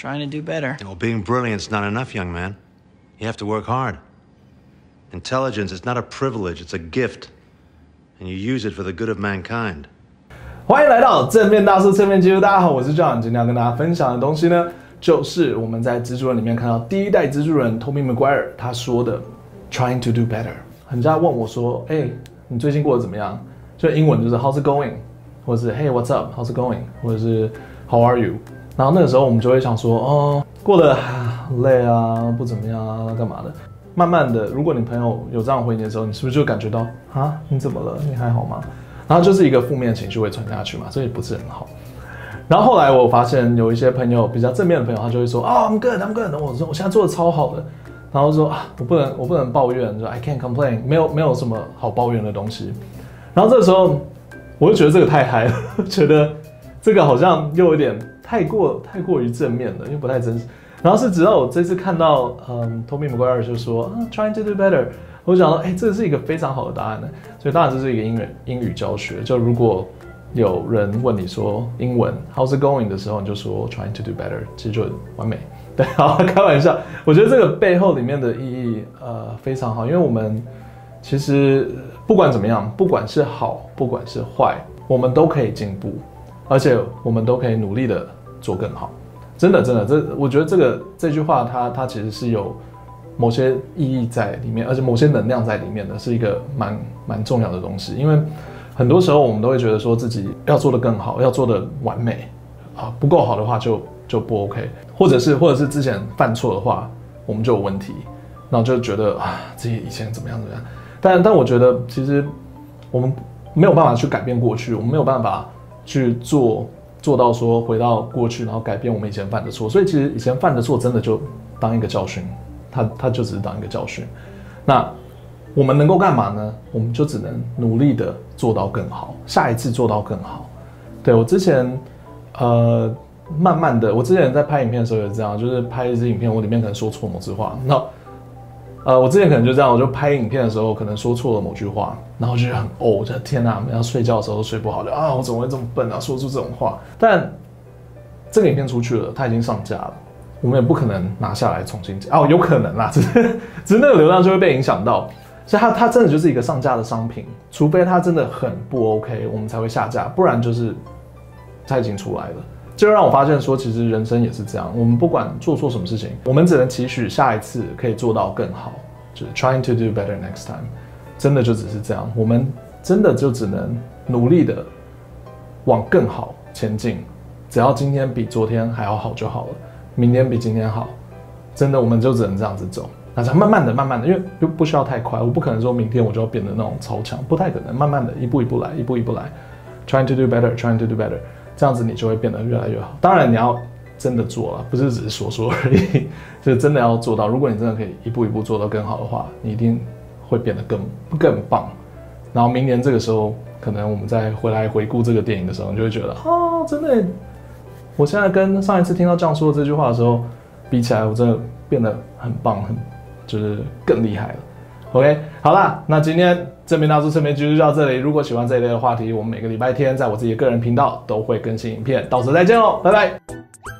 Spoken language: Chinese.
trying to do better. Well, being brilliant's not enough, young man. You have to work hard. Intelligence is not a privilege, it's a gift. And you use it for the good of mankind. 欢迎来到正面大叔侧面技术，大家好，我是 John，今天要跟大家分享的东西呢，就是我们在蜘蛛人里面看到第一代蜘蛛人 Tobey Maguire 他说的 Trying to do better。人家问我说，哎，你最近过得怎么样？就英文就是 How's it going？或者是 Hey what's up？How's it going？或者是 How are you？ 然后那个时候我们就会想说，哦，过得累啊，不怎么样啊，干嘛的？慢慢的，如果你朋友有这样回你的时候，你是不是就感觉到啊，你怎么了？你还好吗？然后就是一个负面情绪会传下去嘛，所以不是很好。然后后来我发现有一些朋友比较正面的朋友，他就会说啊、oh,，I'm good，I'm good。我说我现在做的超好的。然后说啊，我不能我不能抱怨，说 I can't complain，没有没有什么好抱怨的东西。然后这个时候我就觉得这个太嗨了，觉得这个好像又有点太过太过于正面了，因为不太真实。然后是直到我这次看到嗯，Tobey Maguire 就说啊，trying to do better。我想到，哎、这是一个非常好的答案呢。所以当然这是一个英语英语教学。就如果有人问你说英文 How's it going 的时候，你就说 Trying to do better，其实就完美。对，好，开玩笑。我觉得这个背后里面的意义，呃，非常好。因为我们其实不管怎么样，不管是好，不管是坏，我们都可以进步，而且我们都可以努力的做更好。真的，真的，这我觉得这个这句话它，它其实是有。某些意义在里面，而且某些能量在里面的是一个蛮蛮重要的东西。因为很多时候我们都会觉得说自己要做得更好，要做得完美啊，不够好的话就就不 OK，或者是或者是之前犯错的话，我们就有问题，然后就觉得啊自己以前怎么样怎么样。但但我觉得其实我们没有办法去改变过去，我们没有办法去做做到说回到过去，然后改变我们以前犯的错。所以其实以前犯的错真的就当一个教训。他他就只是当一个教训，那我们能够干嘛呢？我们就只能努力的做到更好，下一次做到更好。对，我之前，呃，慢慢的，我之前在拍影片的时候也是这样，就是拍一支影片，我里面可能说错某句话，那，呃，我之前可能就这样，我就拍影片的时候可能说错了某句话，然后就很哦，我觉得天哪，要睡觉的时候都睡不好，就啊，我怎么会这么笨啊，说出这种话？但这个影片出去了，它已经上架了。我们也不可能拿下来重新剪哦，有可能啦，只是只是那个流量就会被影响到，所以它它真的就是一个上架的商品，除非它真的很不 OK，我们才会下架，不然就是它已经出来了。就让我发现说，其实人生也是这样，我们不管做错什么事情，我们只能期许下一次可以做到更好，就是 trying to do better next time，真的就只是这样，我们真的就只能努力的往更好前进，只要今天比昨天还要好就好了。明天比今天好，真的，我们就只能这样子走。那这样慢慢的、慢慢的，因为又不需要太快，我不可能说明天我就要变得那种超强，不太可能。慢慢的，一步一步来，一步一步来，trying to do better，trying to do better，这样子你就会变得越来越好。当然你要真的做了，不是只是说说而已，就是真的要做到。如果你真的可以一步一步做到更好的话，你一定会变得更更棒。然后明年这个时候，可能我们再回来回顾这个电影的时候，你就会觉得，啊，真的。我现在跟上一次听到这样说的这句话的时候比起来，我真的变得很棒，很就是更厉害了。OK，好啦，那今天正面大叔侧面剧就到这里。如果喜欢这一类的话题，我们每个礼拜天在我自己的个人频道都会更新影片，到时再见喽，拜拜。